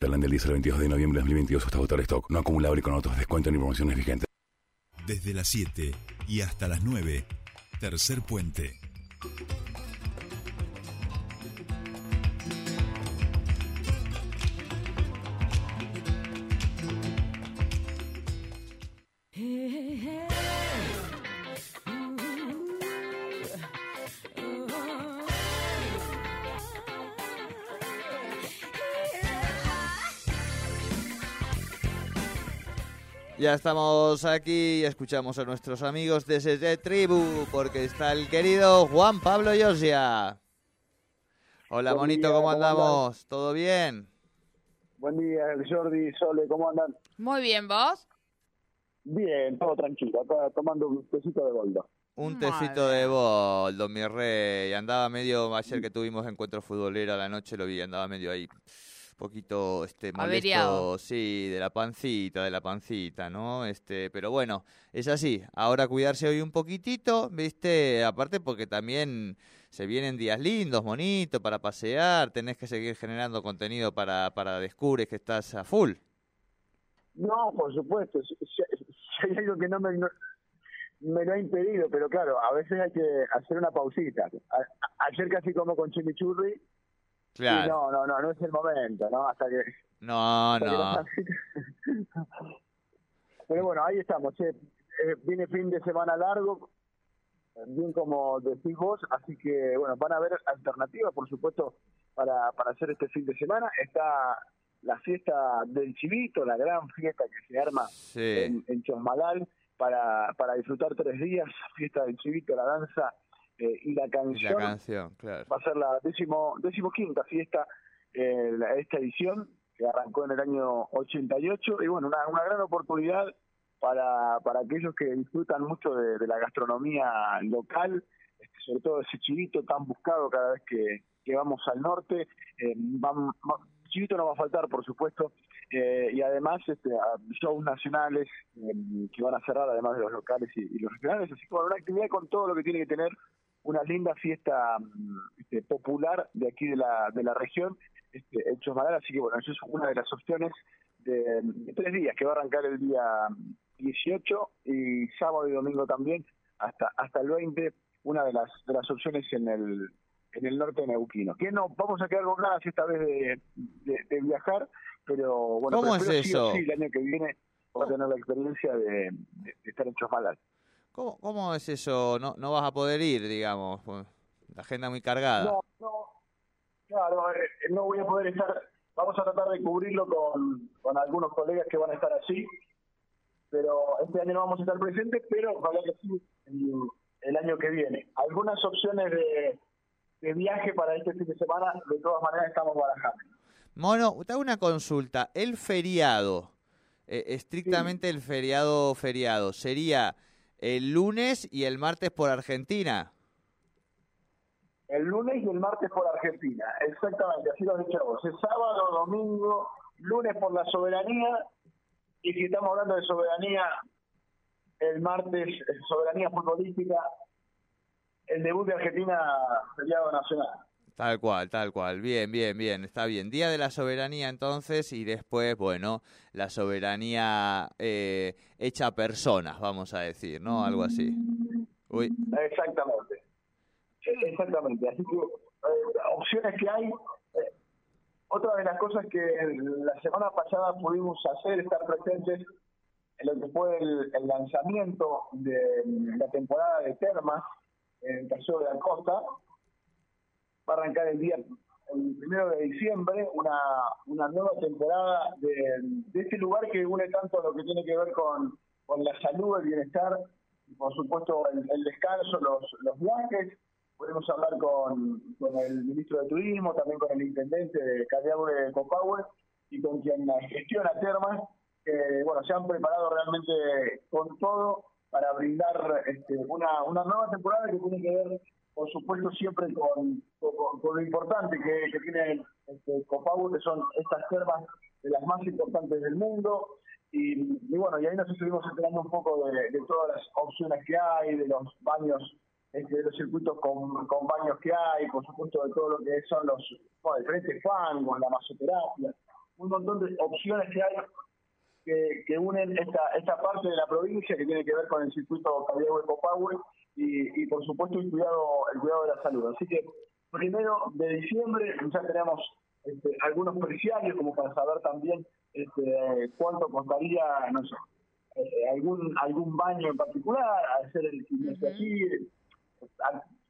Plan del 10 al 22 de noviembre de 2022 hasta votar stock. No acumulable con otros descuentos ni promociones vigentes. Desde las 7 y hasta las 9, tercer puente. Ya estamos aquí y escuchamos a nuestros amigos de SG Tribu, porque está el querido Juan Pablo Yosia. Hola, bonito, ¿cómo andamos? ¿Todo bien? Buen día, Jordi, Sole, ¿cómo andan? Muy bien, ¿vos? Bien, todo tranquilo, acá tomando un tecito de boldo. Un tecito de boldo, mi rey. Andaba medio, ayer que tuvimos encuentro futbolero a la noche, lo vi, andaba medio ahí, poquito, este, molesto, Averiado. sí, de la pancita, de la pancita, ¿no? Este, pero bueno, es así. Ahora cuidarse hoy un poquitito, ¿viste? Aparte porque también se vienen días lindos, bonitos, para pasear, tenés que seguir generando contenido para, para Descubres que estás a full. No, por supuesto, si, hay algo que no me, no- me lo ha impedido, pero claro, a veces hay que hacer una pausita. A- ayer casi como con chimichurri, y no, no, no, no es el momento, ¿no? Hasta que... No, hasta no. Pero bueno, ahí estamos, che. Eh, viene fin de semana largo, bien como decís vos, así que bueno, van a haber alternativas, por supuesto, para, para hacer este fin de semana. Está la fiesta del chivito, la gran fiesta que se arma Sí. en, en Chosmalal para, para disfrutar tres días, fiesta del chivito, la danza eh, y la canción. la canción, claro. Va a ser la décimo, decimoquinta fiesta eh, la- esta edición que arrancó en el año 88 y bueno, una, una gran oportunidad para, para aquellos que disfrutan mucho de, de la gastronomía local, este, sobre todo ese chivito tan buscado cada vez que, que vamos al norte. Eh, chivito no va a faltar, por supuesto, eh, y además este, shows nacionales eh, que van a cerrar, además de los locales y, y los regionales. Así que bueno, una actividad con todo lo que tiene que tener una linda fiesta mm, este, popular de aquí de la, de la región, este, en Chosmalal. Así que bueno, eso es una de las opciones de, de tres días, que va a arrancar el día 18 y sábado y domingo también, hasta hasta el 20, una de las de las opciones en el en el norte neuquino. Que no vamos a quedar con ganas esta vez de, de- de viajar, pero bueno, ¿Cómo pero es sí eso? sí, el año que viene voy a tener la experiencia de, de- de estar en Chosmalal. ¿Cómo, ¿Cómo es eso? No, no vas a poder ir, digamos. pues, La agenda muy cargada. No, no, claro, eh, no voy a poder estar, vamos a tratar de cubrirlo con, con algunos colegas que van a estar allí, pero este año no vamos a estar presentes, pero ojalá que sí el, año que viene. Algunas opciones de, de viaje para este fin de semana, de todas maneras estamos barajando. Mono, te hago una consulta. El feriado, eh, estrictamente el feriado feriado, ¿sería el lunes y el martes por Argentina? El lunes y el martes por Argentina, exactamente, así lo has dicho vos. Es sábado, domingo, lunes por la soberanía, y si estamos hablando de soberanía, el martes, eh, soberanía futbolística, el debut de Argentina, feriado nacional. Tal cual, tal cual. Bien, bien, bien. Está bien. Día de la soberanía entonces y después, bueno, la soberanía eh, hecha personas, vamos a decir, ¿no? Algo así. Uy, Exactamente. Exactamente. Así que eh, opciones que hay. eh, otra de las cosas que la semana pasada pudimos hacer, estar presentes en lo que fue el, el lanzamiento de la temporada de Termas en el Paseo de la Costa. Arrancar el día el primero de diciembre una, una nueva temporada de, este lugar que une tanto lo que tiene que ver con, con la salud, el bienestar, y por supuesto el, descanso, los, los viajes. Podemos hablar con, con el ministro de Turismo, también con el intendente de Callao de Copahue y con quien gestiona Termas, que bueno, se han preparado realmente con todo para brindar este, una, una nueva temporada que tiene que ver, por supuesto, siempre con, lo importante que, que tiene este, Copahue, que son estas termas de las más importantes del mundo. Y, bueno, y ahí nos estuvimos enterando un poco de, todas las opciones que hay, de los baños, este, de los circuitos con, baños que hay, por supuesto de todo lo que son los bueno, diferentes fangos, la masoterapia, un montón de opciones que hay que, que unen esta, esta parte de la provincia que tiene que ver con el circuito cardiaco Ecopower y, y por supuesto el cuidado, el cuidado de la salud. Así que primero de diciembre ya tenemos este, algunos preciarios como para saber también este, cuánto costaría, no sé, eh, algún algún baño en particular, hacer el gimnasio aquí,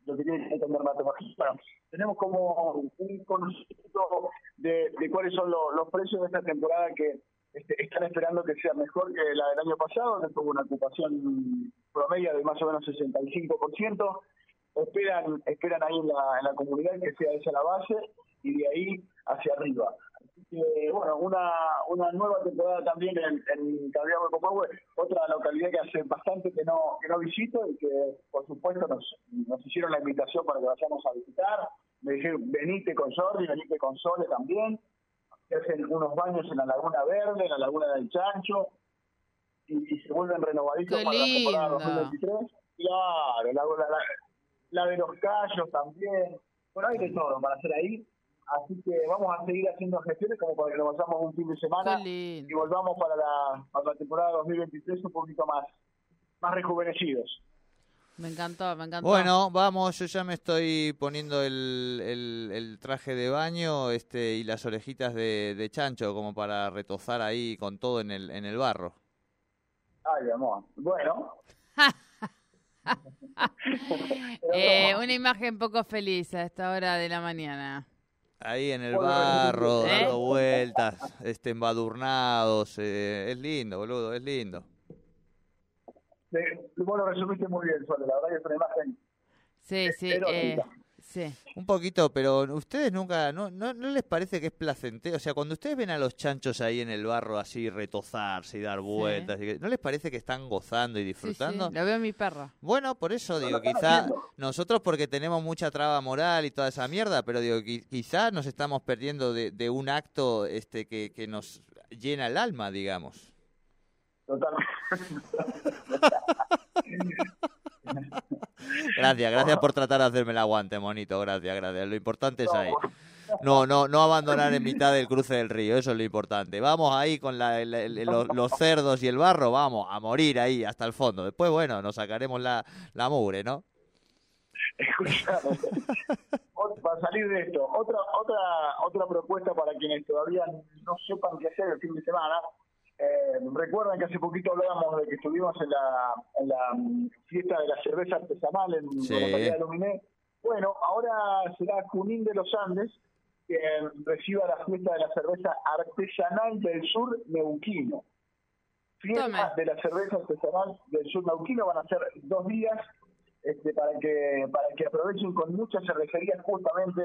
lo que tiene que entender matemáticas. tenemos como un conocimiento de, de cuáles son los precios de esta temporada que este, están esperando que sea mejor que la del año pasado, que tuvo una ocupación promedio de más o menos 65%. Esperan, esperan ahí en la, en la comunidad que sea esa la base y de ahí hacia arriba. Así que, bueno, una, una nueva temporada también en, en Cabriano de otra localidad que hace bastante que no, que no visito y que, por supuesto, nos, nos hicieron la invitación para que vayamos a visitar. Me dijeron, venite con Jordi, venite con Sole también hacen unos baños en la Laguna Verde, en la Laguna del Chancho, y, y se vuelven renovaditos Qué para la temporada lindo. 2023. Claro, la, la, la, la de los callos también. Bueno, hay de todo para hacer ahí. Así que vamos a seguir haciendo gestiones como para que nos vayamos un fin de semana y volvamos para la, para la temporada 2023 un poquito más, más rejuvenecidos. Me encantó, me encantó. Bueno, vamos, yo ya me estoy poniendo el, el, el traje de baño este y las orejitas de, de chancho como para retozar ahí con todo en el, en el barro. Ay, amor. Bueno, Eh, una imagen poco feliz a esta hora de la mañana. Ahí en el barro, ¿eh? dando vueltas, este, embadurnados. eh, es lindo, boludo, es lindo. eh, vos lo resumiste muy bien, Sole. La verdad que es una imagen Sí, sí, eh, sí. Un poquito, pero ustedes nunca, no, no, ¿no les parece que es placentero? O sea, cuando ustedes ven a los chanchos ahí en el barro así retozarse y dar vueltas, y que- ¿no les parece que están gozando y disfrutando? sí, Lo veo en mi perro. Bueno, por eso digo, quizá haciendo. nosotros porque tenemos mucha traba moral y toda esa mierda, pero digo, qui- quizá nos estamos perdiendo de, de un acto este que, que nos llena el alma, digamos. totalmente. Gracias, gracias por tratar de hacerme el aguante, monito, gracias, gracias. Lo importante es ahí. No, no, no abandonar en mitad del cruce del río, eso es lo importante. Vamos ahí con la- el- el- los, los cerdos y el barro, vamos a morir ahí hasta el fondo. Después, bueno, nos sacaremos la, la mugre, ¿no? Escuchame. Para salir de esto, otra otra otra propuesta para quienes todavía no sepan qué hacer el fin de semana. Eh, recuerdan que hace poquito hablábamos de que estuvimos en la, en la mm, fiesta de la cerveza artesanal en Sí. la localidad de Luminé. Bueno, ahora será Junín de los Andes que reciba la fiesta de la cerveza artesanal del sur neuquino. Fiesta de la cerveza artesanal del sur neuquino van a ser dos días este, para que para que aprovechen con muchas cervecerías justamente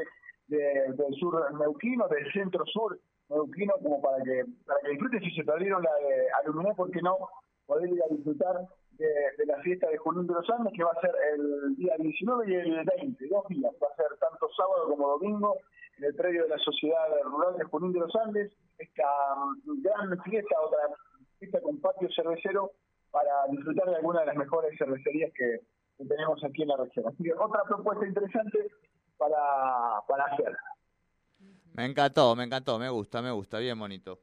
de- del sur neuquino, del centro sur neuquino, como para que para que disfruten. Si se perdieron la de Aluminé, ¿por no? Poder ir a disfrutar de, de la fiesta de Junín de los Andes, que va a ser el día 19 y el 20, dos días, va a ser tanto sábado como domingo en el predio de la Sociedad Rural de Junín de los Andes, esta mm, gran fiesta, otra fiesta con patio cervecero, para disfrutar de alguna de las mejores cervecerías que, que tenemos aquí en la región. Así que otra propuesta interesante para, para hacer. Me encantó, me encantó, me gusta, me gusta, bien bonito.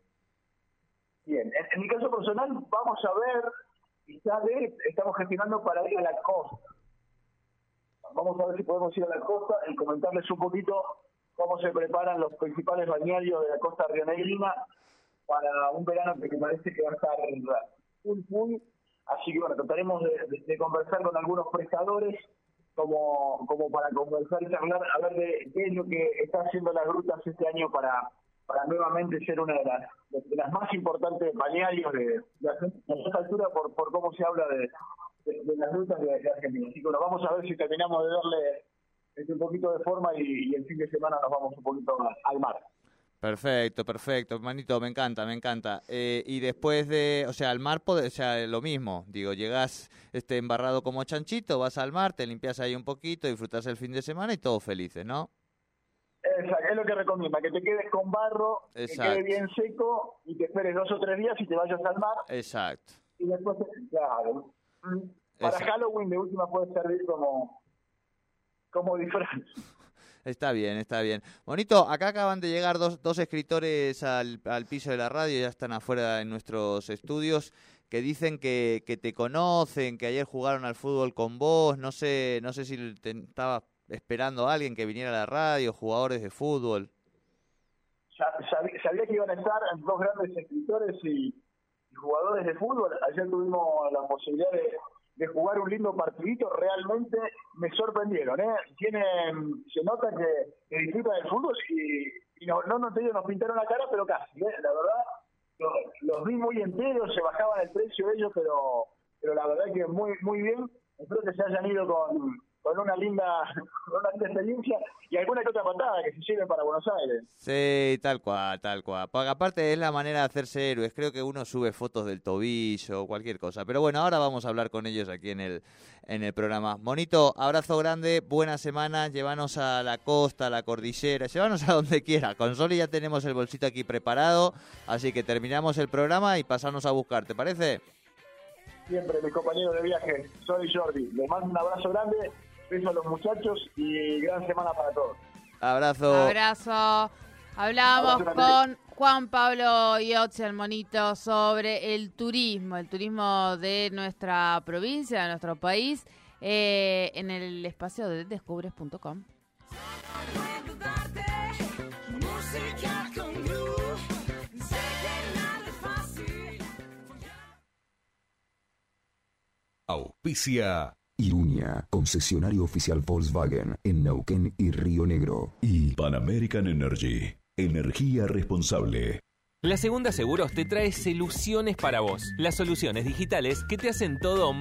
Bien, en, en mi caso personal vamos a ver, quizá de, estamos gestionando para ir a la costa. Vamos a ver si podemos ir a la costa y comentarles un poquito cómo se preparan los principales balnearios de la costa rionegrina para un verano que me parece que va a estar full full. Así que bueno, trataremos de, conversar con algunos prestadores como, como para conversar y charlar a de qué es lo que está haciendo las grutas este año para, para nuevamente ser una de las, de las más importantes balnearios de, de a esta altura por, por cómo se habla de, de- las grutas de, Argentina. Así que bueno, vamos a ver si terminamos de darle este, un poquito de forma y, el fin de semana nos vamos un poquito al mar. Perfecto, perfecto, manito, me encanta, me encanta. Eh, y después de, o sea, al mar, o sea, lo mismo, digo, llegás este, embarrado como chanchito, vas al mar, te limpias ahí un poquito, disfrutas el fin de semana y todos felices, ¿no? Exacto, es lo que recomienda, que te quedes con barro, que Exacto. quede bien seco y te esperes dos o tres días y te vayas al mar Exacto. y después, claro, para Exacto. Halloween de última puede servir como, como disfraz. Está bien, está bien. Bonito, acá acaban de llegar dos, dos escritores al, al piso de la radio, ya están afuera en nuestros estudios, que dicen que, que te conocen, que ayer jugaron al fútbol con vos, no sé, no sé si te estabas esperando a alguien que viniera a la radio, jugadores de fútbol. Sabía, que iban a estar dos grandes escritores y jugadores de fútbol. Ayer tuvimos la posibilidad de, de jugar un lindo partidito, realmente me sorprendieron. ¿eh? Tienen, se nota que, que disfrutan del fútbol y, y no, no nos, nos pintaron la cara, pero casi. ¿eh? La verdad, los, los, vi muy enteros, se bajaban el precio ellos, pero, pero la verdad que muy, muy bien. Espero que se hayan ido con, con una linda, con una experiencia y alguna que otra patada que se lleven para Buenos Aires. Sí, tal cual, tal cual. Porque aparte es la manera de hacerse héroes. Creo que uno sube fotos del tobillo o cualquier cosa. Pero bueno, ahora vamos a hablar con ellos aquí en el, en el programa. Monito, abrazo grande, buena semana. Llévanos a la costa, a la cordillera, llévanos a donde quiera. Con Soli ya tenemos el bolsito aquí preparado. Así que terminamos el programa y pasamos a buscar. ¿Te parece? Siempre, mi compañero de viaje, Sol y Jordi. Les mando un abrazo grande beso a los muchachos y gran semana para todos. Abrazo. Abrazo. Hablamos con Juan Pablo Iotze, el monito, sobre el turismo, el turismo de nuestra provincia, de nuestro país, eh, en el espacio de descubres.com. Auspicia Irunia, concesionario oficial Volkswagen en Neuquén y Río Negro. Y Pan American Energy, energía responsable. La Segunda Seguros te trae soluciones para vos, las soluciones digitales que te hacen todo